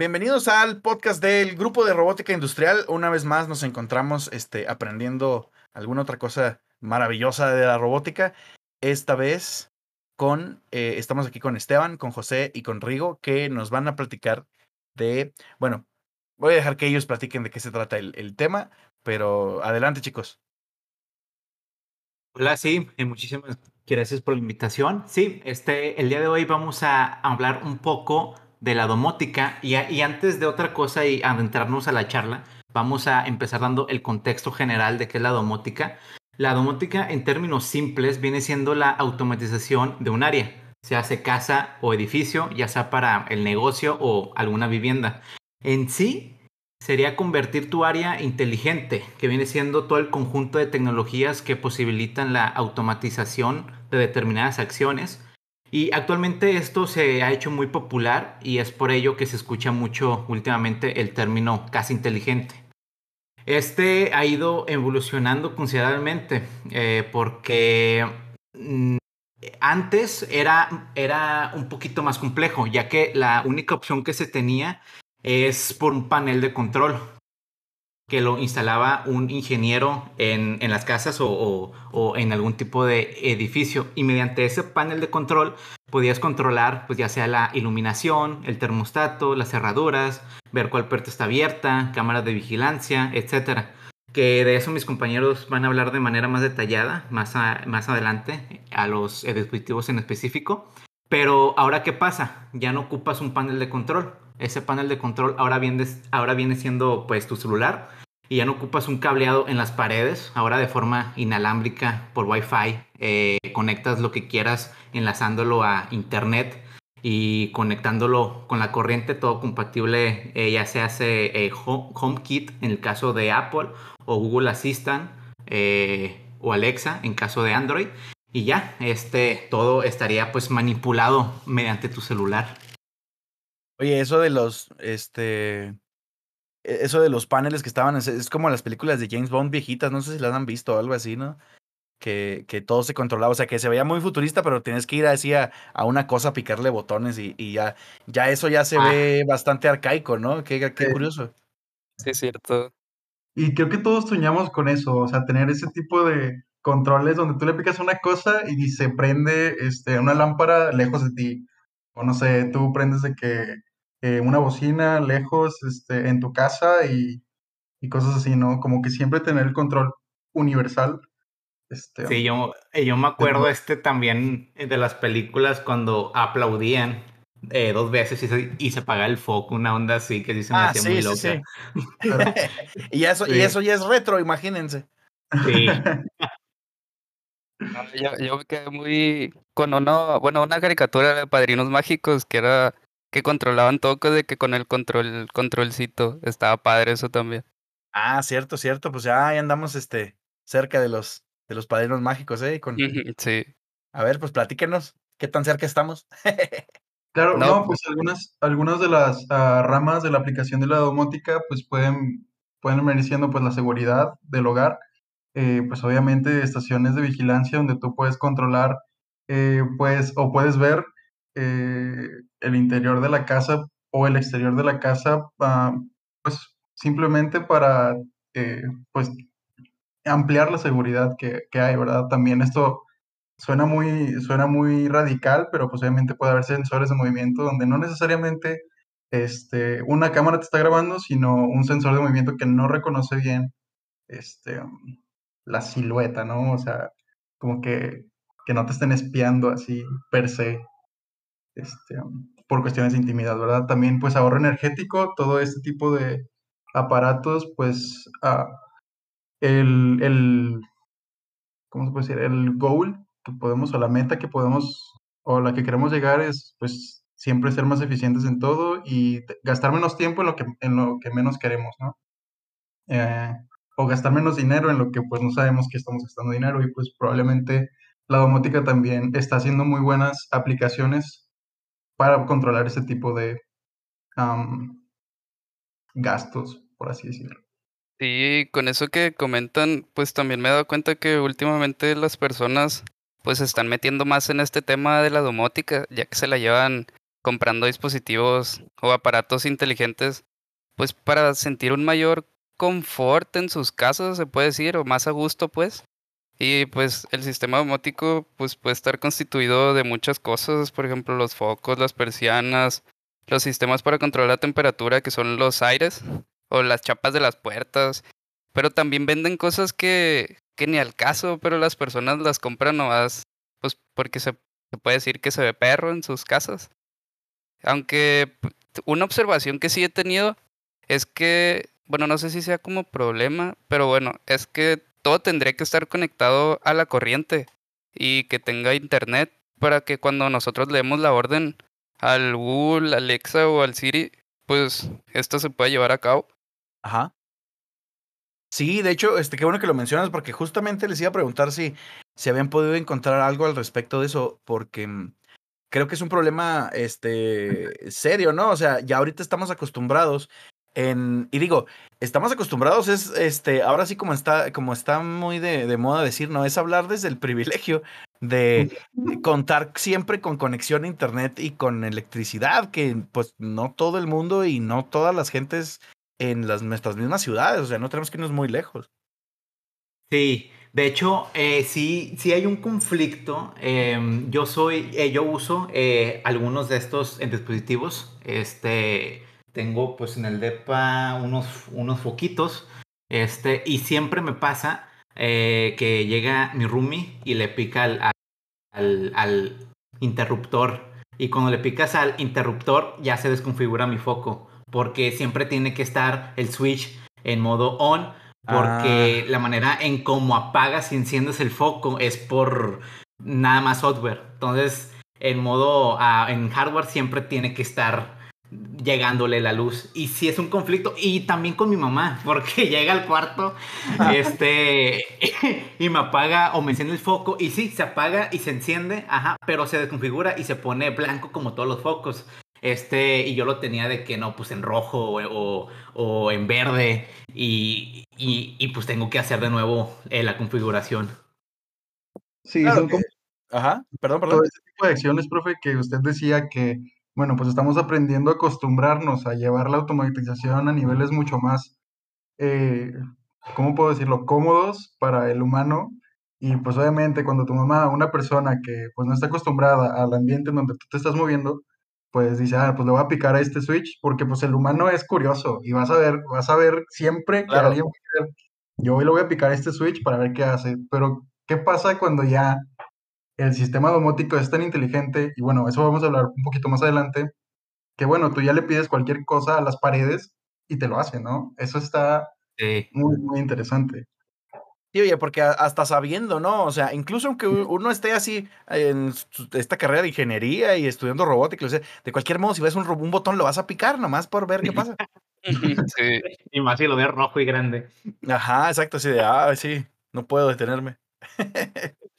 Bienvenidos al podcast del Grupo de Robótica Industrial. Una vez más nos encontramos este, aprendiendo alguna otra cosa maravillosa de la robótica. Esta vez con, eh, estamos aquí con Esteban, con José y con Rigo, que nos van a platicar de, bueno, voy a dejar que ellos platiquen de qué se trata el, el tema, pero adelante chicos. Hola, sí, y muchísimas gracias por la invitación. Sí, este, el día de hoy vamos a hablar un poco de la domótica y, y, antes de otra cosa y adentrarnos a la charla, vamos a empezar dando el contexto general de qué es la domótica. La domótica en términos simples viene siendo la automatización de un área, se hace casa o edificio, ya sea para el negocio o alguna vivienda. En sí, sería convertir tu área inteligente, que viene siendo todo el conjunto de tecnologías que posibilitan la automatización de determinadas acciones y actualmente esto se ha hecho muy popular y es por ello que se escucha mucho últimamente el término casa inteligente. Este ha ido evolucionando considerablemente eh, porque mm, antes era, era un poquito más complejo, ya que la única opción que se tenía es por un panel de control que lo instalaba un ingeniero en, en las casas o, o, en algún tipo de edificio. Y mediante ese panel de control podías controlar, pues ya sea la iluminación, el termostato, las cerraduras, ver cuál puerta está abierta, cámaras de vigilancia, etc. Que de eso mis compañeros van a hablar de manera más detallada más, a, más adelante a los dispositivos en específico. Pero ahora, ¿qué pasa? Ya no ocupas un panel de control. Ese panel de control ahora viene, ahora viene siendo pues tu celular y ya no ocupas un cableado en las paredes, ahora de forma inalámbrica por Wi-Fi, eh, conectas lo que quieras enlazándolo a internet y conectándolo con la corriente, todo compatible, eh, ya se hace eh, HomeKit en el caso de Apple o Google Assistant o Alexa en caso de Android y ya, este, todo estaría pues manipulado mediante tu celular. Oye, eso de los, este, eso de los paneles que estaban, es, como las películas de James Bond viejitas, no sé si las han visto o algo así, ¿no? Que, que todo se controlaba, o sea, que se veía muy futurista, pero tienes que ir así a, a una cosa, a picarle botones y, y, ya, ya eso ya se ah. ve bastante arcaico, ¿no? Qué, qué curioso. Sí, es cierto. Y creo que todos soñamos con eso, o sea, tener ese tipo de controles donde tú le picas una cosa y se prende este, una lámpara lejos de ti. O no sé, tú prendes de que eh, una bocina lejos este, en tu casa y, y, cosas así, ¿no? Como que siempre tener el control universal. Este, sí, yo, eh, yo me acuerdo de, este también de las películas cuando aplaudían eh, dos veces y se, y se apagaba el foco, una onda así que sí se me ah, hacía sí, muy sí, loca. Sí. y, eso, y eso ya es retro, imagínense. Sí. yo, yo me quedé muy con uno, bueno, una caricatura de Padrinos Mágicos que era que controlaban todo de que con el control, controlcito. Estaba padre eso también. Ah, cierto, cierto. Pues ya ahí andamos este, cerca de los, de los padrinos mágicos, ¿eh? Con... Sí. A ver, pues platíquenos, ¿qué tan cerca estamos? claro, no, no, pues algunas, algunas de las uh, ramas de la aplicación de la domótica, pues pueden, pueden venir siendo pues la seguridad del hogar, eh, pues obviamente estaciones de vigilancia donde tú puedes controlar, eh, pues, o puedes ver eh, el interior de la casa o el exterior de la casa, uh, pues simplemente para eh, pues ampliar la seguridad que, que, hay, ¿verdad? También esto suena muy, suena muy radical, pero pues obviamente puede haber sensores de movimiento donde no necesariamente este, una cámara te está grabando, sino un sensor de movimiento que no reconoce bien este, la silueta, ¿no? O sea, como que, que no te estén espiando así per se este, por cuestiones de intimidad, ¿verdad? También pues ahorro energético, todo este tipo de aparatos, pues uh, el, el, ¿cómo se puede decir? El goal que podemos, o la meta que podemos, o la que queremos llegar es pues siempre ser más eficientes en todo y gastar menos tiempo en lo que, en lo que menos queremos, ¿no? Eh, o gastar menos dinero en lo que pues no sabemos que estamos gastando dinero y pues probablemente la domótica también está haciendo muy buenas aplicaciones para controlar ese tipo de gastos, por así decirlo. Sí, con eso que comentan, pues también me he dado cuenta que últimamente las personas pues se están metiendo más en este tema de la domótica, ya que se la llevan comprando dispositivos o aparatos inteligentes, pues para sentir un mayor confort en sus casas, se puede decir, o más a gusto, pues. Y pues el sistema domótico pues puede estar constituido de muchas cosas, por ejemplo, los focos, las persianas, los sistemas para controlar la temperatura que son los aires o las chapas de las puertas, pero también venden cosas que, que ni al caso, pero las personas las compran nomás pues porque se, se puede decir que se ve perro en sus casas. Aunque una observación que sí he tenido es que, bueno, no sé si sea como problema, pero bueno, es que todo tendría que estar conectado a la corriente y que tenga internet para que cuando nosotros leemos la orden al Google, Alexa o al Siri, pues esto se pueda llevar a cabo. Ajá. Sí, de hecho, este, qué bueno que lo mencionas porque justamente les iba a preguntar si, si habían podido encontrar algo al respecto de eso, porque mm, creo que es un problema este, serio, ¿no? O sea, ya ahorita estamos acostumbrados en, y digo, estamos acostumbrados, es este, ahora sí como está, como está muy de, moda decir, no, es hablar desde el privilegio de contar siempre con conexión a internet y con electricidad, que pues no todo el mundo y no todas las gentes en nuestras mismas ciudades, o sea, no tenemos que irnos muy lejos. Sí, de hecho, eh, sí, sí hay un conflicto. Em, yo soy, eh, yo uso eh, algunos de estos dispositivos. Este, tengo pues en el DEPA unos, unos foquitos. Este, y siempre me pasa que llega mi roomie y le pica al, al, al interruptor. Y cuando le picas al interruptor ya se desconfigura mi foco porque siempre tiene que estar el switch en modo on, porque ah. la manera en cómo apagas y enciendes el foco es por nada más software. Entonces, en modo, ah, en hardware siempre tiene que estar llegándole la luz. Y si es un conflicto, y también con mi mamá, porque llega al cuarto este, y me apaga o me enciende el foco, y sí, se apaga y se enciende, ajá, pero se desconfigura y se pone blanco como todos los focos. Este, y yo lo tenía de que no, pues en rojo o, o, en verde. Y, y, pues tengo que hacer de nuevo eh, la configuración. Sí, son como. Ajá, perdón, perdón. Todo este tipo de acciones, profe, que usted decía que, bueno, pues estamos aprendiendo a acostumbrarnos a llevar la automatización a niveles mucho más, eh, ¿cómo puedo decirlo?, cómodos para el humano. Y pues obviamente cuando tu mamá, una persona que pues no está acostumbrada al ambiente en donde tú te estás moviendo, pues dice, ah, pues le voy a picar a este switch, porque pues el humano es curioso y vas a ver, vas a ver siempre que alguien yo hoy le voy a picar a este switch para ver qué hace, pero ¿qué pasa cuando ya el sistema domótico es tan inteligente? Y bueno, eso vamos a hablar un poquito más adelante, que bueno, tú ya le pides cualquier cosa a las paredes y te lo hace, ¿no? Eso está muy, muy interesante. Sí, oye, porque hasta sabiendo, ¿no? O sea, incluso aunque uno esté así en esta carrera de ingeniería y estudiando robótica, de cualquier modo, si ves un, un botón, lo vas a picar nomás por ver qué pasa. sí. Y más si lo ves rojo y grande. Ajá, exacto, así de, ah, sí, no puedo detenerme.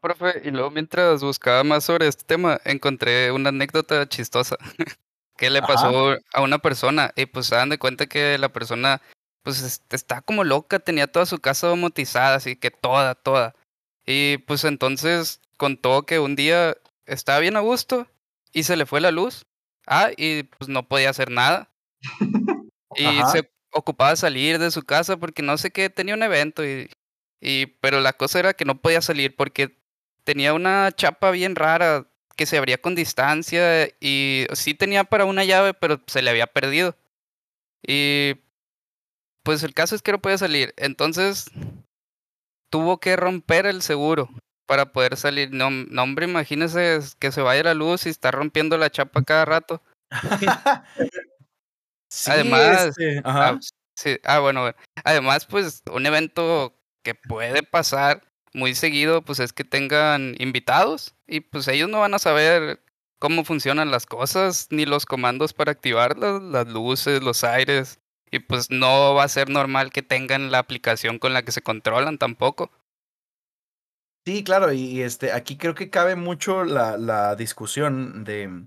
Profe, y luego mientras buscaba más sobre este tema, encontré una anécdota chistosa que le pasó a una persona y pues se dan de cuenta que la persona pues está como loca, tenía toda su casa domotizada, así que toda, toda. Y pues entonces contó que un día estaba bien a gusto y se le fue la luz. Ah, y pues no podía hacer nada. y se ocupaba de salir de su casa porque no sé qué, tenía un evento y, y, pero la cosa era que no podía salir porque tenía una chapa bien rara que se abría con distancia y sí tenía para una llave, pero se le había perdido. Y pues el caso es que no puede salir. Entonces tuvo que romper el seguro para poder salir. No, hombre, imagínese que se vaya la luz y está rompiendo la chapa cada rato. Además, este, ah, ah, bueno, además, pues un evento que puede pasar muy seguido, pues es que tengan invitados y pues ellos no van a saber cómo funcionan las cosas, ni los comandos para activarlas, las luces, los aires. Y pues no va a ser normal que tengan la aplicación con la que se controlan tampoco. Sí, claro, y, este, aquí creo que cabe mucho la, la discusión de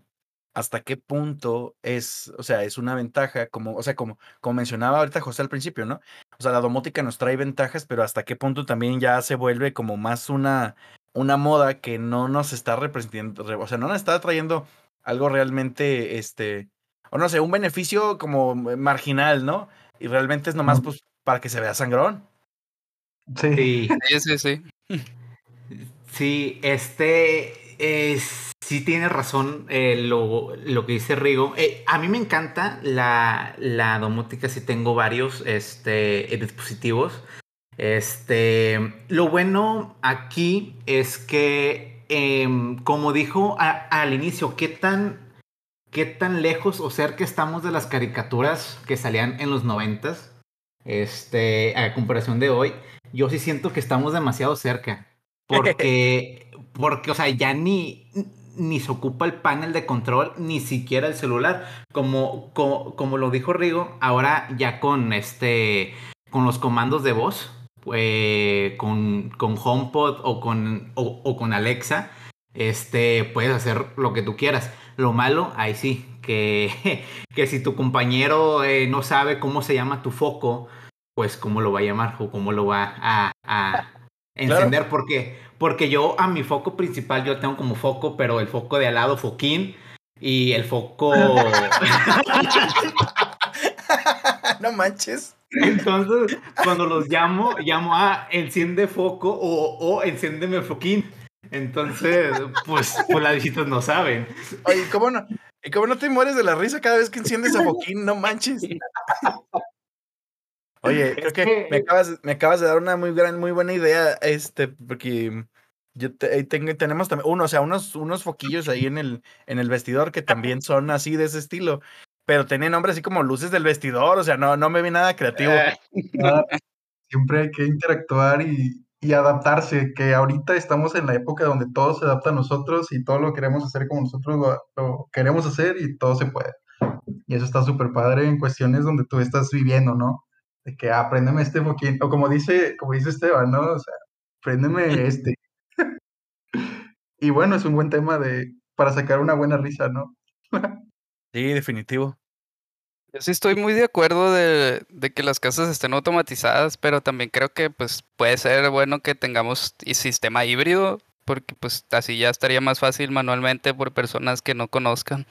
hasta qué punto es, o sea, es una ventaja, como, o sea, como, como mencionaba ahorita José al principio, ¿no? O sea, la domótica nos trae ventajas, pero hasta qué punto también ya se vuelve como más una, una moda que no nos está representando, o sea, no nos está trayendo algo realmente, este, o no sé, un beneficio como marginal, ¿no? Y realmente es nomás pues para que se vea sangrón. Sí. Sí, sí, sí. Sí, este es sí tiene razón eh, lo, lo, que dice Rigo. Eh, a mí me encanta la, la domótica, sí tengo varios este, dispositivos. Este, lo bueno aquí es que, em, como dijo al inicio, ¿qué tan, ¿qué tan lejos o cerca estamos de las caricaturas que salían en los noventas? Este, a comparación de hoy, yo sí siento que estamos demasiado cerca. Porque, porque, o sea, ya ni, ni se ocupa el panel de control, ni siquiera el celular. Como, como, lo dijo Rigo, ahora ya con este, con los comandos de voz, eh, con, con HomePod o con, o, con Alexa, este, puedes hacer lo que tú quieras. Lo malo, ahí sí, que, que si tu compañero eh, no sabe cómo se llama tu foco, pues cómo lo va a llamar o cómo lo va a, a encender. Porque porque yo a mi foco principal, yo tengo como foco, pero el foco de al lado, foquín, y el foco... no manches. Entonces, cuando los llamo, llamo a enciende foco o, o enciéndeme foquín. Entonces, pues, pues las visitas no saben. Oye, ¿cómo no? ¿Y cómo no te mueres de la risa cada vez que enciendes a Foquín? No manches. Oye, creo que me acabas, me acabas de dar una muy gran, muy buena idea, este, porque yo tengo, tenemos también uno, o sea, unos, unos foquillos ahí en el, en el vestidor que también son así de ese estilo, pero tienen nombre así como luces del vestidor, o sea, no, no me vi nada creativo. siempre hay que interactuar y, y, adaptarse, que ahorita estamos en la época donde todo se adapta a nosotros y todo lo queremos hacer como nosotros lo, queremos hacer y todo se puede. Y eso está súper padre en cuestiones donde tú estás viviendo, ¿no? De que apréndeme este foquín, o como dice, como dice Esteban, ¿no? O sea, apréndeme este. Y bueno, es un buen tema de para sacar una buena risa, ¿no? sí, definitivo. Yo sí estoy muy de acuerdo de, de, que las casas estén automatizadas, pero también creo que pues puede ser bueno que tengamos sistema híbrido, porque pues así ya estaría más fácil manualmente por personas que no conozcan.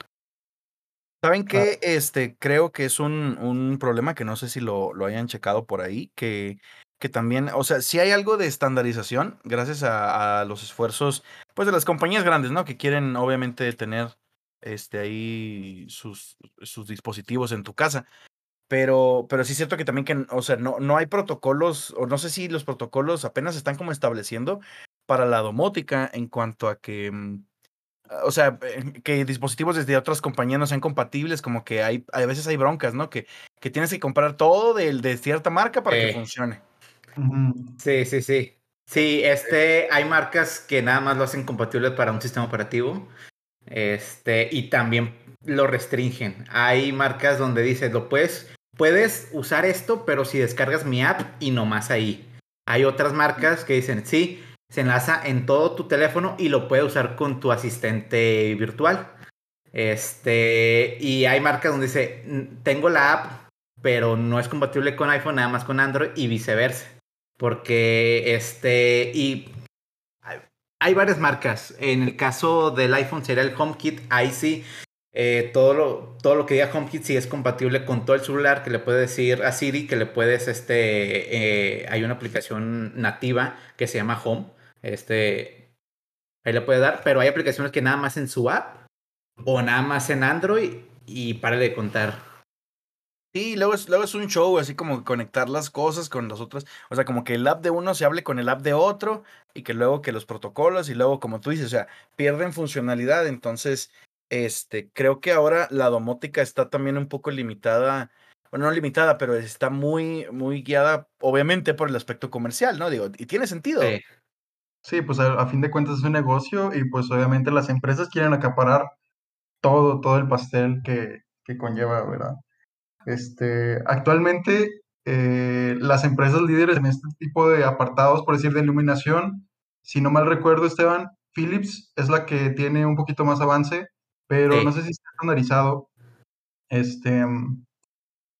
¿Saben qué? Este, creo que es un, un problema que no sé si lo, lo hayan checado por ahí, que que también, o sea, si hay algo de estandarización gracias a, los esfuerzos, pues de las compañías grandes, ¿no? Que quieren obviamente tener este ahí sus, sus dispositivos en tu casa. Pero, pero sí es cierto que también que, o sea, no, no hay protocolos, o no sé si los protocolos apenas están como estableciendo para la domótica en cuanto a que, mm, o sea, eh, que dispositivos desde otras compañías no sean compatibles, como que hay, a veces hay broncas, ¿no? Que, que tienes que comprar todo de, de cierta marca para que funcione. Sí, sí, sí. Sí, este, hay marcas que nada más lo hacen compatible para un sistema operativo. Este, y también lo restringen. Hay marcas donde dice, lo puedes, puedes usar esto, pero si descargas mi app y no más ahí. Hay otras marcas que dicen, sí, se enlaza en todo tu teléfono y lo puedes usar con tu asistente virtual. Este, y hay marcas donde dice, tengo la app, pero no es compatible con iPhone, nada más con Android y viceversa. Porque este, y hay varias marcas. En el caso del iPhone sería el HomeKit. Ahí sí, eh, todo, lo, todo lo que diga HomeKit sí es compatible con todo el celular, que le puede decir a Siri, que le puedes, este, eh, hay una aplicación nativa que se llama Home. Este, ahí le puede dar, pero hay aplicaciones que nada más en su app o nada más en Android y para de contar. Sí, luego es, luego es un show, así como conectar las cosas con las otras. O sea, como que el app de uno se hable con el app de otro y que luego que los protocolos y luego, como tú dices, o sea, pierden funcionalidad. Entonces, este, creo que ahora la domótica está también un poco limitada, bueno, no limitada, pero está muy, muy guiada, obviamente, por el aspecto comercial, ¿no? Digo, y tiene sentido. Sí, pues a, fin de cuentas es un negocio y pues obviamente las empresas quieren acaparar todo, todo el pastel que, que conlleva, ¿verdad? Este, actualmente, eh, las empresas líderes en este tipo de apartados, por decir, de iluminación, si no mal recuerdo, Esteban, Philips es la que tiene un poquito más avance, pero no sé si está estandarizado este,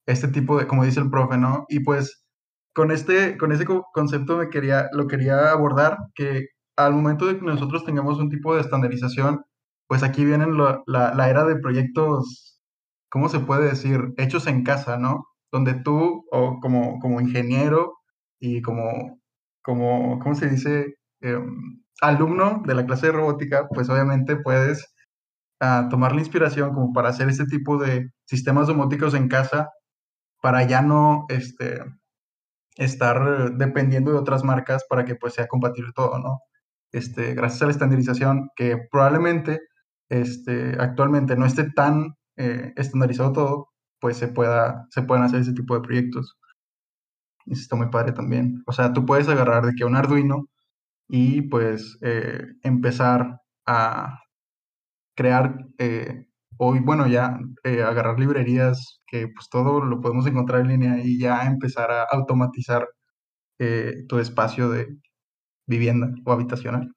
este tipo de, como dice el profe, ¿no? Y pues con este, con ese concepto me quería, lo quería abordar, que al momento de que nosotros tengamos un tipo de estandarización, pues aquí viene la, la, era de proyectos, ¿cómo se puede decir? Hechos en casa, ¿no? Donde tú, o como, como ingeniero y como, como, ¿cómo se dice? Em, alumno de la clase de robótica, pues obviamente puedes ah, tomar la inspiración como para hacer este tipo de sistemas domóticos en casa para ya no este, estar dependiendo de otras marcas para que pues sea compatible todo, ¿no? Este, gracias a la estandarización que probablemente este, actualmente no esté tan eh, estandarizado todo, pues se, pueda, se pueden hacer ese tipo de proyectos. Y está muy padre también. O sea, tú puedes agarrar de que un Arduino y pues eh, empezar a crear eh, hoy, bueno, ya agarrar librerías que pues todo lo podemos encontrar en línea y ya empezar a automatizar tu espacio de vivienda o habitacional.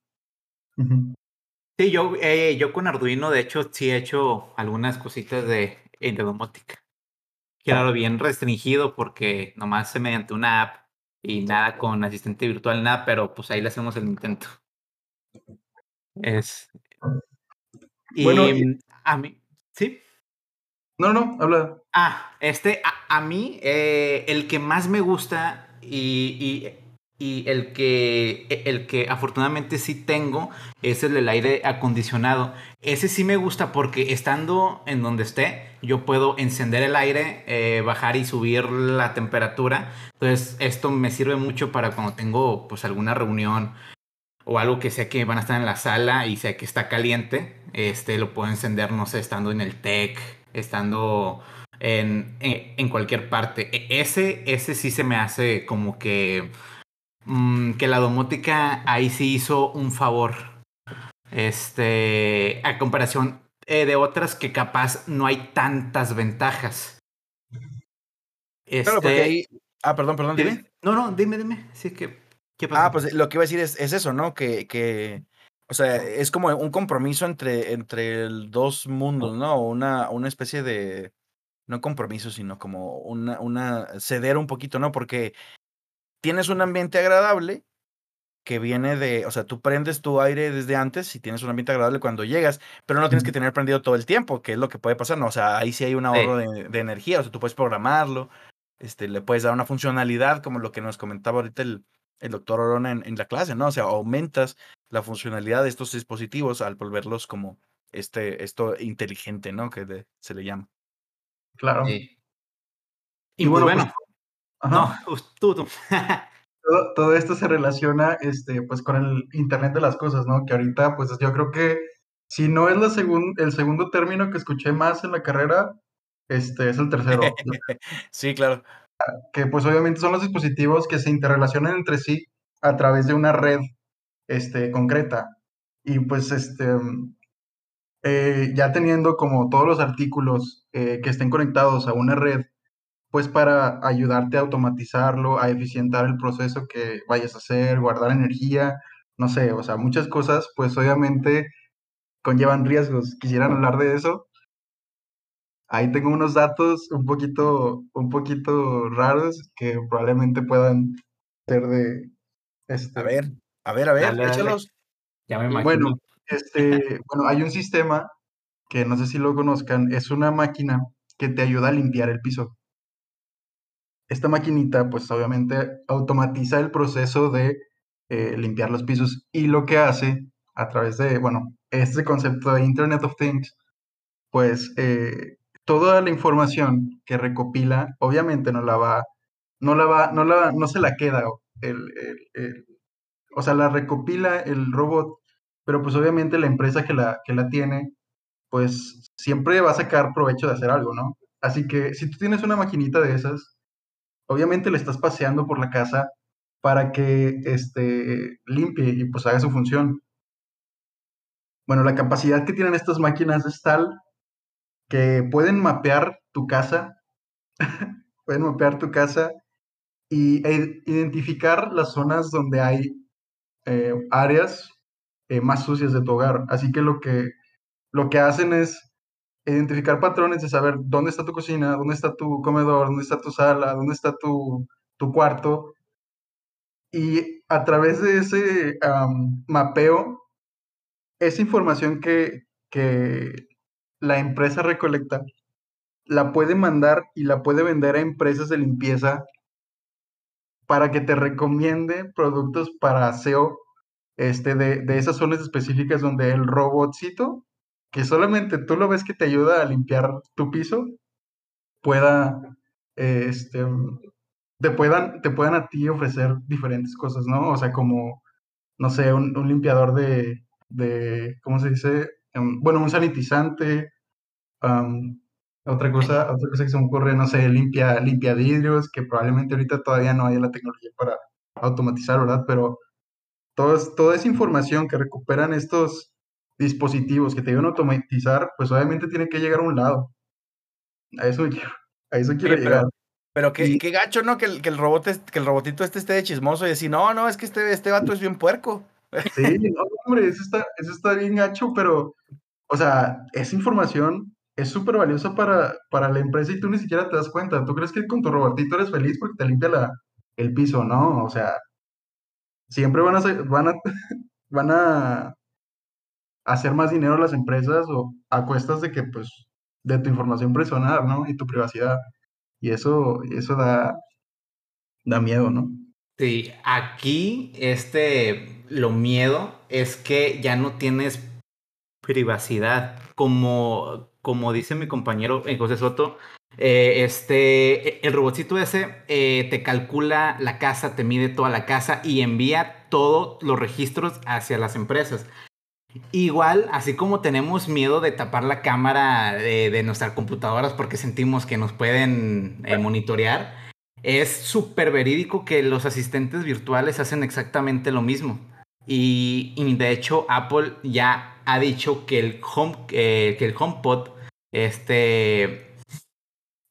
Sí, yo, eh, yo con Arduino, de hecho, sí he hecho algunas cositas de, de domótica. Claro, bien restringido porque nomás se mediante una app y nada con asistente virtual, nada, pero pues ahí le hacemos el intento. Es. Y bueno, a mí, ¿sí? No, no, habla. Ah, este, a, mí, eh, el que más me gusta y, y el que, e, el que afortunadamente sí tengo es el del aire acondicionado. Ese sí me gusta porque estando en donde esté, yo puedo encender el aire, eh, bajar y subir la temperatura. Entonces esto me sirve mucho para cuando tengo pues alguna reunión o algo que sé que van a estar en la sala y sé que está caliente. Este lo puedo encender, no sé, estando en el tech, estando en, en, en cualquier parte. E, ese, ese sí se me hace como que Mm, que la domótica ahí sí hizo un favor. Este, a comparación eh, de otras que capaz no hay tantas ventajas. Claro, porque este, ahí... Ah, perdón, perdón, dime. No, no, dime, dime. Sí, que, Ah, pues lo que iba a decir es, es eso, ¿no? Que, que, o sea, es como un compromiso entre, entre dos mundos, ¿no? Una, una especie de, no compromiso, sino como una, una, ceder un poquito, ¿no? Porque tienes un ambiente agradable que viene de, o sea, tú prendes tu aire desde antes y tienes un ambiente agradable cuando llegas, pero no tienes que tener prendido todo el tiempo, que es lo que puede pasar, ¿no? O sea, ahí sí hay un ahorro de, energía, o sea, tú puedes programarlo, este, le puedes dar una funcionalidad, como lo que nos comentaba ahorita el, el doctor Orona en, la clase, ¿no? O sea, aumentas la funcionalidad de estos dispositivos al volverlos como este, esto inteligente, ¿no? Que se le llama. Claro. Y, pues bueno, bueno pues, no, todo, todo, esto se relaciona este, pues, con el Internet de las Cosas, ¿no? Que ahorita, pues yo creo que si no es la segun, el segundo término que escuché más en la carrera, este es el tercero. sí, claro. Que pues obviamente son los dispositivos que se interrelacionan entre sí a través de una red este, concreta. Y pues este, eh, ya teniendo como todos los artículos eh, que estén conectados a una red pues para ayudarte a automatizarlo, a eficientar el proceso que vayas a hacer, guardar energía, no sé, o sea, muchas cosas, pues obviamente conllevan riesgos. ¿Quisieran hablar de eso? Ahí tengo unos datos un poquito, un poquito raros que probablemente puedan ser de... Este, a ver, a ver, a ver, échalos. Ya me imagino. Bueno, este, bueno, hay un sistema que no sé si lo conozcan, es una máquina que te ayuda a limpiar el piso esta maquinita, pues obviamente automatiza el proceso de eh, limpiar los pisos y lo que hace a través de, bueno, este concepto de Internet of Things, pues eh, toda la información que recopila, obviamente no la va, no la va, no la, no se la queda el, o sea, la recopila el robot, pero pues obviamente la empresa que la, que la tiene, pues siempre va a sacar provecho de hacer algo, ¿no? Así que si tú tienes una maquinita de esas, obviamente le estás paseando por la casa para que este, limpie y pues haga su función. Bueno, la capacidad que tienen estas máquinas es tal que pueden mapear tu casa, pueden mapear tu casa y e identificar las zonas donde hay eh, áreas eh, más sucias de tu hogar. Así que lo que, lo que hacen es identificar patrones de saber dónde está tu cocina, dónde está tu comedor, dónde está tu sala, dónde está tu, tu cuarto. Y a través de ese mapeo, esa información que, que la empresa recolecta, la puede mandar y la puede vender a empresas de limpieza para que te recomiende productos para SEO este, de, de esas zonas específicas donde el robotcito, que solamente tú lo ves que te ayuda a limpiar tu piso, pueda, este, te puedan, te puedan a ti ofrecer diferentes cosas, ¿no? O sea, como, no sé, un, limpiador de, de, ¿cómo se dice? Bueno, un sanitizante, otra cosa, otra cosa que se me ocurre, no sé, limpia, limpia vidrios, que probablemente ahorita todavía no hay la tecnología para automatizar, ¿verdad? Pero toda esa información que recuperan estos dispositivos que te ayudan a automatizar, pues obviamente tiene que llegar a un lado. A eso, a eso quiero llegar. Pero qué, qué gacho, ¿no? Que el, que el robot que el robotito este esté de chismoso y decir, no, no, es que este, este vato es bien puerco. Sí, no, hombre, eso está, eso está bien gacho, pero, o sea, esa información es súper valiosa para, para la empresa y tú ni siquiera te das cuenta. ¿Tú crees que con tu robotito eres feliz porque te limpia la, el piso? No, o sea, siempre van a, van a, van a hacer más dinero las empresas o a cuestas de que, pues, de tu información personal, ¿no? Y tu privacidad. Y eso, eso da, da miedo, ¿no? Sí, aquí este, lo miedo es que ya no tienes privacidad. Como, como dice mi compañero eh, José Soto, eh, este, el robotcito ese eh, te calcula la casa, te mide toda la casa y envía todos los registros hacia las empresas. Igual, así como tenemos miedo de tapar la cámara de, nuestras computadoras porque sentimos que nos pueden monitorear, es súper verídico que los asistentes virtuales hacen exactamente lo mismo. Y, de hecho, Apple ya ha dicho que el, home, eh, que el HomePod este,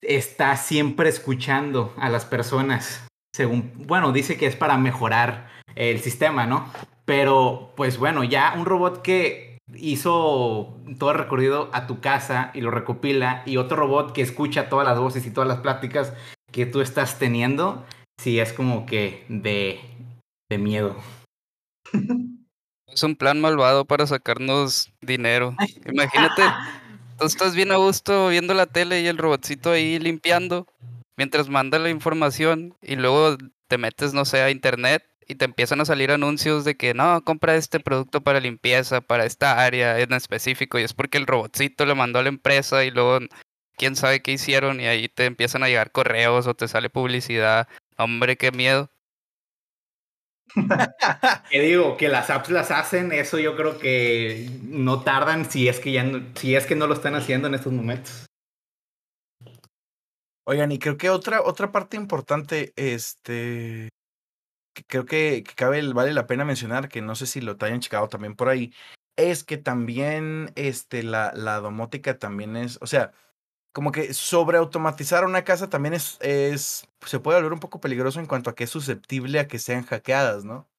está siempre escuchando a las personas. Según, bueno, dice que es para mejorar el sistema, ¿no? Pero, pues bueno, ya un robot que hizo todo el recorrido a tu casa y lo recopila, y otro robot que escucha todas las voces y todas las pláticas que tú estás teniendo, sí es como que de, de miedo. Es un plan malvado para sacarnos dinero. Imagínate, tú estás bien a gusto viendo la tele y el robotcito ahí limpiando mientras manda la información y luego te metes, no sé, a internet y te empiezan a salir anuncios de que no, compra este producto para limpieza, para esta área en específico y es porque el robotcito le mandó a la empresa y luego quién sabe qué hicieron y ahí te empiezan a llegar correos o te sale publicidad. Hombre, qué miedo. Que digo, que las apps las hacen, eso yo creo que no tardan si es que ya no, si es que no lo están haciendo en estos momentos. Oigan, y creo que otra, otra parte importante, este, que creo que, cabe, vale la pena mencionar, que no sé si lo hayan checado también por ahí, es que también este, la, la domótica también es, o sea, como que sobreautomatizar una casa también es, es, se puede volver un poco peligroso en cuanto a que es susceptible a que sean hackeadas, ¿no?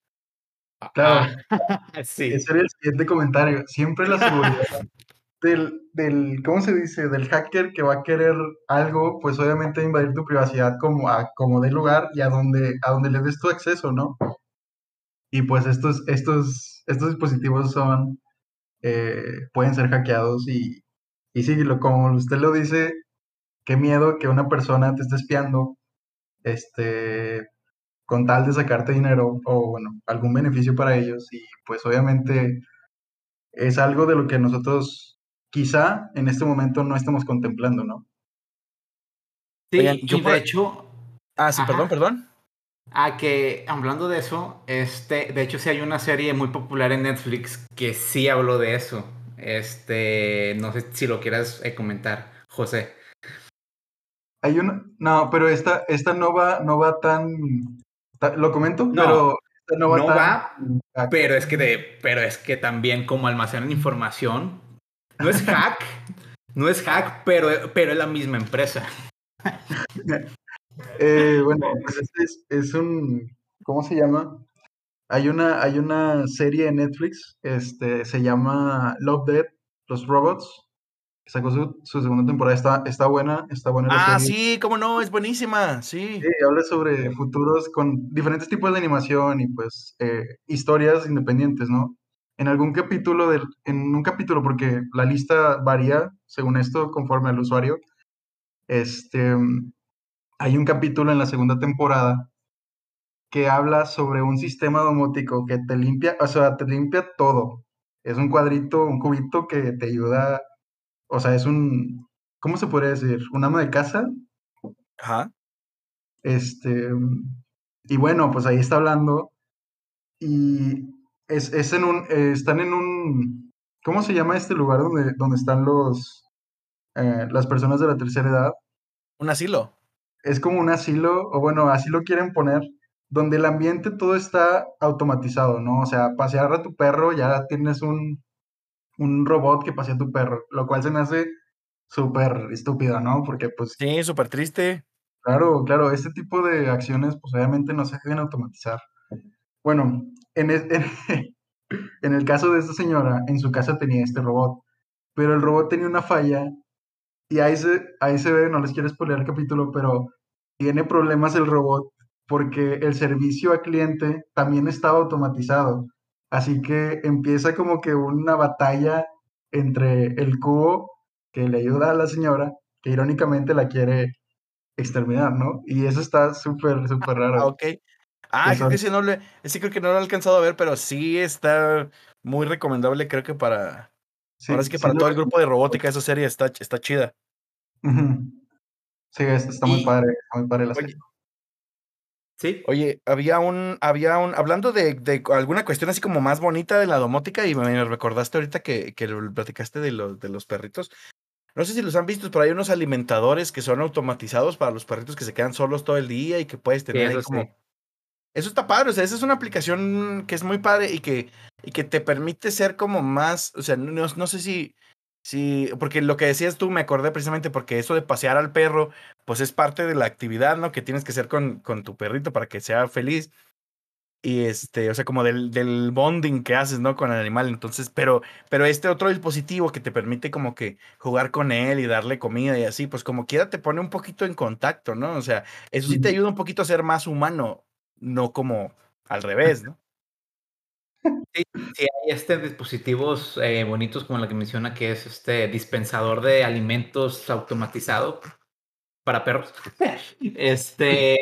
Claro, sí. Ese sería el siguiente comentario. Siempre la seguridad del, del, ¿cómo se dice? Del hacker que va a querer algo, pues obviamente invadir tu privacidad como a como de lugar y a donde, a donde le des tu acceso, ¿no? Y pues estos, estos, estos dispositivos son, eh, pueden ser hackeados y, y sí, lo, como usted lo dice, qué miedo que una persona te esté espiando, este, con tal de sacarte dinero o, bueno, algún beneficio para ellos. Y pues obviamente es algo de lo que nosotros quizá en este momento no estamos contemplando, ¿no? Sí, yo de hecho... Ah, sí, perdón, perdón. Ah, que hablando de eso, este, de hecho sí hay una serie muy popular en Netflix que sí habló de eso. Este, no sé si lo quieras eh, comentar, José. Hay una, no, pero esta, esta no va, no va tan, lo comento, pero no va, pero es que de, pero es que también como almacenan información, no es hack, No es hack, pero, pero es la misma empresa. Eh, bueno, pues este es, un, ¿cómo se llama? Hay una, hay una serie en Netflix, este, se llama Love Dead, Los Robots, sacó su, segunda temporada, está, está buena, está buena. ah, sí, cómo no, es buenísima, sí. Sí, habla sobre futuros con diferentes tipos de animación y pues eh, historias independientes, ¿no? En algún capítulo, del, en un capítulo, porque la lista varía según esto, conforme al usuario, este, hay un capítulo en la segunda temporada que habla sobre un sistema domótico que te limpia, o sea, te limpia todo. Es un cuadrito, un cubito que te ayuda o sea, es un, ¿cómo se podría decir? Un ama de casa. Ajá. Este, y bueno, pues ahí está hablando. Y es, es en un, están en un, ¿cómo se llama este lugar donde, donde están los, eh, las personas de la tercera edad? Un asilo. Es como un asilo, o bueno, así lo quieren poner, donde el ambiente todo está automatizado, ¿no? O sea, pasear a tu perro ya tienes un, un robot que pasea a tu perro, lo cual se me hace súper estúpido, ¿no? Porque pues... Sí, súper triste. Claro, claro, este tipo de acciones pues obviamente no se deben automatizar. Bueno, en, en, el caso de esta señora, en su casa tenía este robot, pero el robot tenía una falla y ahí se, ahí se ve, no les quiero spoiler el capítulo, pero tiene problemas el robot porque el servicio al cliente también estaba automatizado. Así que empieza como que una batalla entre el cubo que le ayuda a la señora, que irónicamente la quiere exterminar, ¿no? Y eso está súper, súper raro. Ah, ok. Ah, creo que sí, no le, sí creo que no lo he alcanzado a ver, pero sí está muy recomendable, creo que para... ahora es que para todo el grupo de robótica esa serie está, está chida. Sí, está, muy padre, está muy padre la serie. Sí. Oye, había un, había un, hablando de, de, alguna cuestión así como más bonita de la domótica, y me recordaste ahorita que, que platicaste de los, de los perritos. No sé si los han visto, pero hay unos alimentadores que son automatizados para los perritos que se quedan solos todo el día y que puedes tener ahí como. Eso está padre, o sea, esa es una aplicación que es muy padre y que, y que te permite ser como más, o sea, no, no sé si, Sí, porque lo que decías tú me acordé precisamente porque eso de pasear al perro, pues es parte de la actividad, ¿no? Que tienes que hacer con, con tu perrito para que sea feliz. Y este, o sea, como del, del bonding que haces, ¿no? Con el animal. Entonces, pero, pero este otro dispositivo que te permite como que jugar con él y darle comida y así, pues como quiera te pone un poquito en contacto, ¿no? O sea, eso sí te ayuda un poquito a ser más humano, no como al revés, ¿no? Sí, sí, hay este dispositivos eh, bonitos como la que menciona que es este dispensador de alimentos automatizado para perros. Este,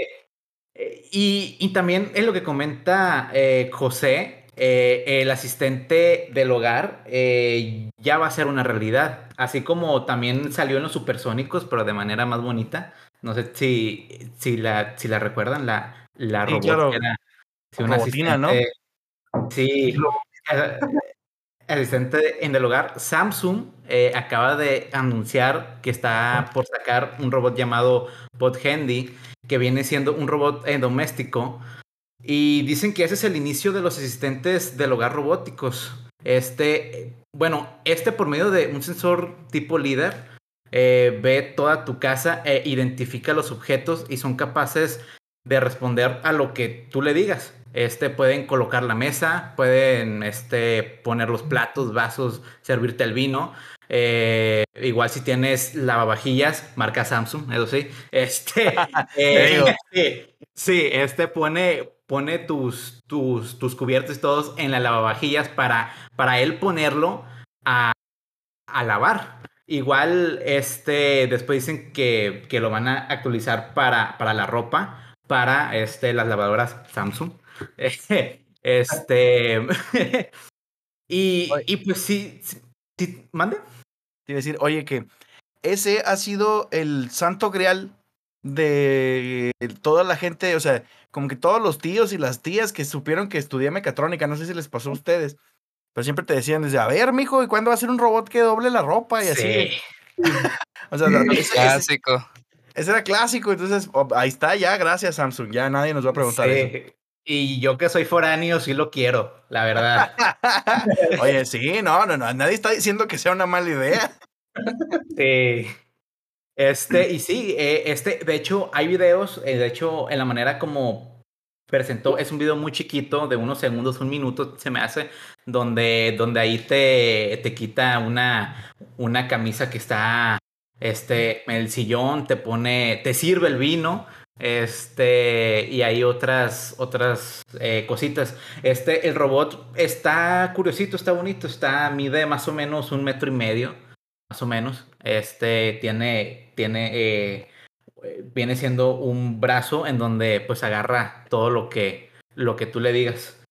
eh, y, y también en lo que comenta eh, José, el asistente del hogar ya va a ser una realidad, así como también salió en los supersónicos, pero de manera más bonita. No sé si, si, la, si la recuerdan, la, la robot era una robotina, ¿no? Sí, asistente en el hogar. Samsung eh, acaba de anunciar que está por sacar un robot llamado Bot Handy, que viene siendo un robot eh, doméstico. Y dicen que ese es el inicio de los asistentes del hogar robóticos. Este, bueno, este por medio de un sensor tipo líder eh, ve toda tu casa e identifica los objetos y son capaces de responder a lo que tú le digas. Este, pueden colocar la mesa, pueden este, poner los platos, vasos, servirte el vino. Eh, igual si tienes lavavajillas, marca Samsung, eso sí. Este, eh, sí, este pone, pone tus, tus, tus cubiertos todos en las lavavajillas para, para él ponerlo a, a lavar. Igual, este, después dicen que, que, lo van a actualizar para, para la ropa, para este, las lavadoras Samsung. este. y, y, pues sí, sí, mande. Te iba a decir, oye, que ese ha sido el santo grial de toda la gente, o sea, como que todos los tíos y las tías que supieron que estudié mecatrónica, no sé si les pasó a ustedes, pero siempre te decían desde, a ver, mijo, ¿y cuándo va a ser un robot que doble la ropa? Y así. o sea, clásico. Ese, era clásico, entonces oh, ahí está, ya, gracias Samsung, ya nadie nos va a preguntar eso. Y yo que soy foráneo sí lo quiero, la verdad. Oye, sí, no, no, no, nadie está diciendo que sea una mala idea. Sí. Este, y sí, eh, este, de hecho, hay videos, eh, de hecho, en la manera como presentó, es un video muy chiquito, de unos segundos, un minuto, se me hace, donde, donde ahí te, te quita una, una camisa que está este, el sillón, te pone, te sirve el vino, este, y hay otras, otras eh, cositas. Este, el robot está curiosito, está bonito, está, mide más o menos un metro y medio, más o menos. Este, tiene, tiene, eh, viene siendo un brazo en donde pues agarra todo lo que, lo que tú le digas.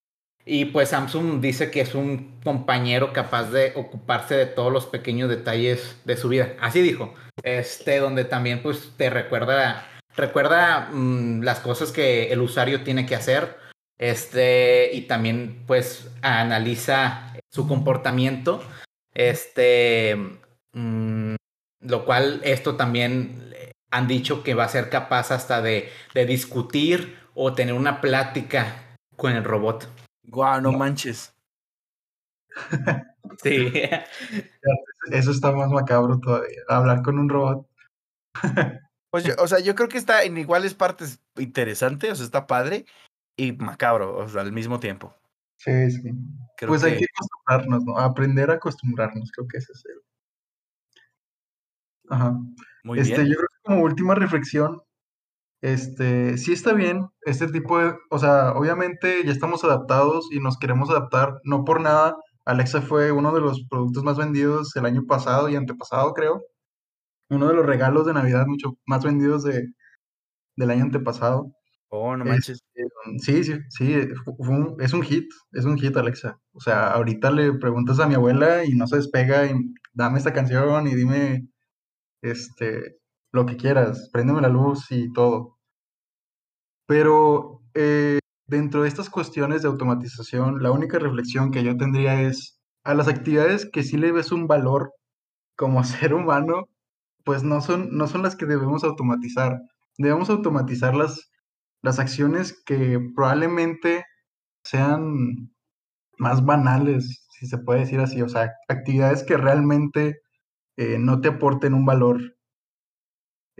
Y pues Samsung dice que es un compañero capaz de ocuparse de todos los pequeños detalles de su vida. Así dijo. Este, donde también pues te recuerda recuerda mm, las cosas que el usuario tiene que hacer este y también pues analiza su comportamiento este mm, lo cual esto también han dicho que va a ser capaz hasta de, de discutir o tener una plática con el robot guau no manches sí eso está más macabro todavía hablar con un robot Pues, o sea, yo creo que está en iguales partes interesante, o sea, está padre y macabro, o sea, al mismo tiempo. Sí, sí. pues hay que acostumbrarnos, ¿no? Aprender a acostumbrarnos, creo que ese es el. Ajá. Muy este, bien. Yo creo que como última reflexión, este, sí está bien este tipo de, o sea, obviamente ya estamos adaptados y nos queremos adaptar, no por nada, Alexa fue uno de los productos más vendidos el año pasado y antepasado, creo uno de los regalos de Navidad mucho más vendidos de, del año antepasado. Oh, no manches. sí, sí, sí, es un hit, es un hit, Alexa. O sea, ahorita le preguntas a mi abuela y no se despega y dame esta canción y dime, este, lo que quieras, préndeme la luz y todo. Pero eh, dentro de estas cuestiones de automatización, la única reflexión que yo tendría es a las actividades que sí le ves un valor como ser humano, pues no son, no son las que debemos automatizar. Debemos automatizar las, las acciones que probablemente sean más banales, si se puede decir así, o sea, actividades que realmente eh, no te aporten un valor.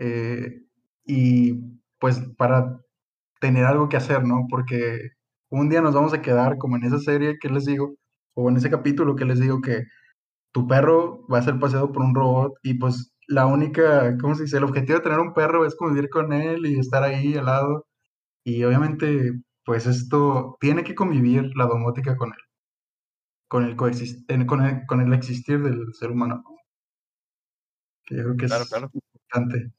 Eh, y pues para tener algo que hacer, ¿no? Porque un día nos vamos a quedar como en esa serie que les digo, o en ese capítulo que les digo que tu perro va a ser paseado por un robot y pues la única, ¿cómo se dice? El objetivo de tener un perro es convivir con él y estar ahí al lado. Y obviamente, pues esto tiene que convivir la domótica con él, con el, con el, con el existir del ser humano. Que yo creo que es importante.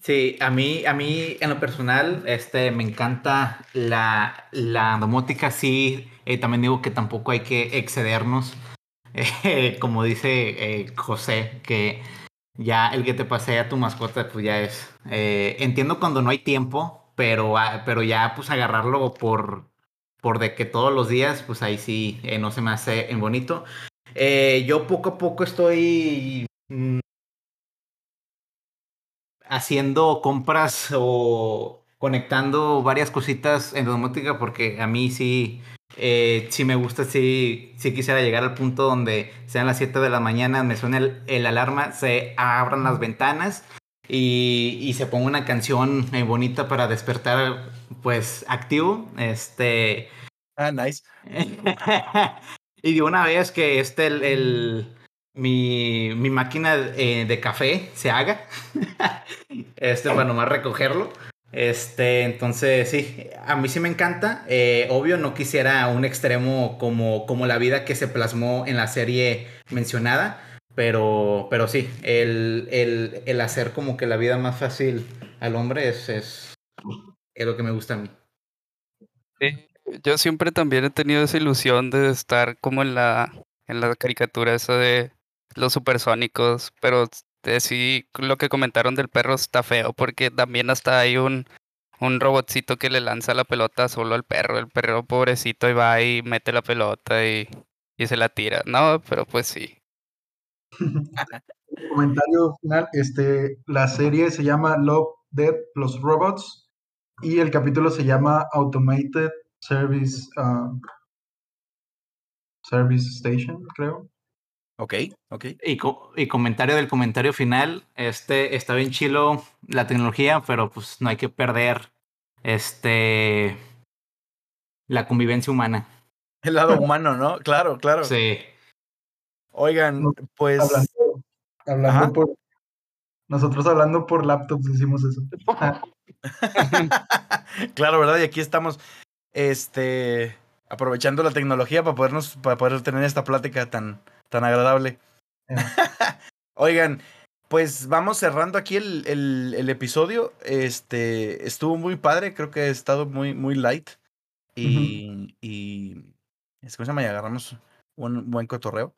Sí, a mí, a mí en lo personal, este, me encanta la, la domótica, sí, eh, también digo que tampoco hay que excedernos como dice eh, José, que ya el que te pasea tu mascota, pues ya es. Eh, entiendo cuando no hay tiempo, pero, ah, pero ya pues agarrarlo por, por de que todos los días, pues ahí sí eh, no se me hace en bonito. yo poco a poco estoy mm, haciendo compras o conectando varias cositas en domótica porque a mí sí eh, si me gusta, si, si quisiera llegar al punto donde sean las 7 de la mañana, me suene el, alarma, se abran las ventanas y, y se ponga una canción eh, bonita para despertar, pues, activo. Este. Ah, nice. y de una vez que este, el, el mi, mi, máquina eh, de café se haga, este, para nomás recogerlo. Este, entonces sí, a mí sí me encanta. Eh, obvio, no quisiera un extremo como, como la vida que se plasmó en la serie mencionada, pero, pero sí, el, el, el hacer como que la vida más fácil al hombre es, es, es lo que me gusta a mí. Sí, yo siempre también he tenido esa ilusión de estar como en la, en la caricatura esa de los supersónicos, pero sí, lo que comentaron del perro está feo, porque también hasta hay un, un robotcito que le lanza la pelota solo al perro. El perro pobrecito y va y mete la pelota y, y se la tira. No, pero pues sí. Comentario final, este, la serie se llama Love, Dead Plus Robots y el capítulo se llama Automated Service um, Service Station, creo. Ok, ok. Y, y, comentario del comentario final, este está bien chilo la tecnología, pero pues no hay que perder este la convivencia humana. El lado humano, ¿no? Claro, claro. Sí. Oigan, pues. Hablando, por. Nosotros hablando por laptops decimos eso. claro, ¿verdad? Y aquí estamos. Este. Aprovechando la tecnología para podernos, para poder tener esta plática tan, tan agradable. Oigan, pues vamos cerrando aquí el, el, el, episodio. Este estuvo muy padre, creo que ha estado muy, muy light. Y, y escúchame, y agarramos un buen cotorreo.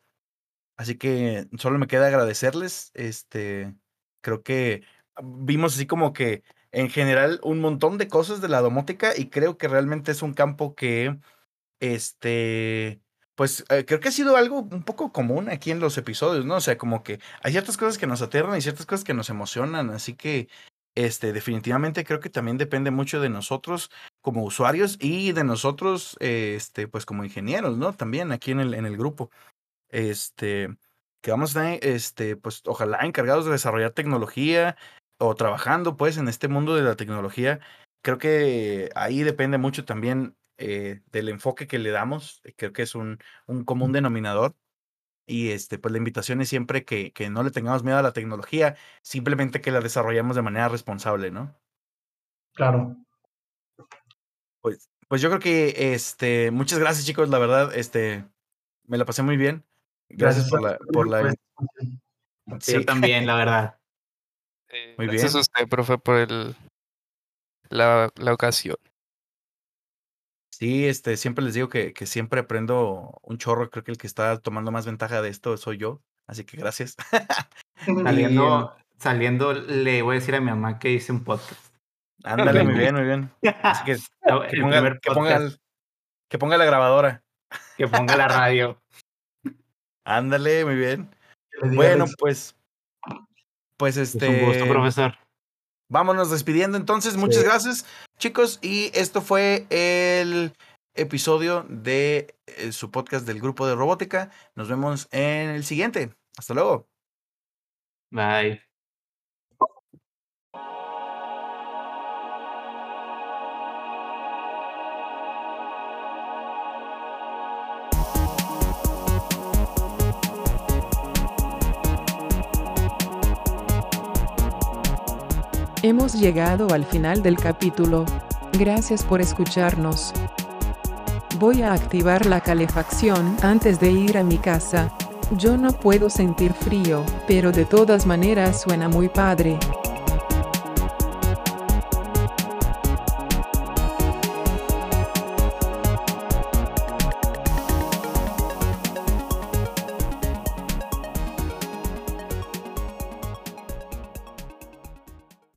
Así que solo me queda agradecerles. Este, creo que vimos así como que en general un montón de cosas de la domótica y creo que realmente es un campo que, este, pues eh, creo que ha sido algo un poco común aquí en los episodios, ¿no? O sea, como que hay ciertas cosas que nos aterran y ciertas cosas que nos emocionan, así que, este, definitivamente creo que también depende mucho de nosotros como usuarios y de nosotros, este, pues como ingenieros, ¿no? También aquí en el, en el grupo. Este, que vamos a estar, este, pues ojalá encargados de desarrollar tecnología o trabajando pues en este mundo de la tecnología. Creo que ahí depende mucho también eh, del enfoque que le damos. Creo que es un, un común denominador. Y este, pues la invitación es siempre que, que no le tengamos miedo a la tecnología, simplemente que la desarrollemos de manera responsable, ¿no? Claro. Pues, pues yo creo que este, muchas gracias, chicos. La verdad, este, me la pasé muy bien. Gracias, por, la, por la. Sí. también, la verdad. muy bien. Gracias a usted, profe, por el, la, la ocasión. Sí, este, siempre les digo que, que siempre aprendo un chorro. Creo que el que está tomando más ventaja de esto soy yo. Así que gracias. saliendo, saliendo, le voy a decir a mi mamá que hice un podcast. Ándale, muy bien, muy bien. Así que, que, ponga, que, ponga, que ponga la grabadora. Que ponga la radio. Ándale, muy bien. Bueno, pues. Pues este. un gusto, profesor. Vámonos despidiendo entonces. Muchas gracias, chicos. Y esto fue el episodio de eh, su podcast del grupo de robótica. Nos vemos en el siguiente. Hasta luego. Bye. Hemos llegado al final del capítulo. Gracias por escucharnos. Voy a activar la calefacción antes de ir a mi casa. Yo no puedo sentir frío, pero de todas maneras suena muy padre.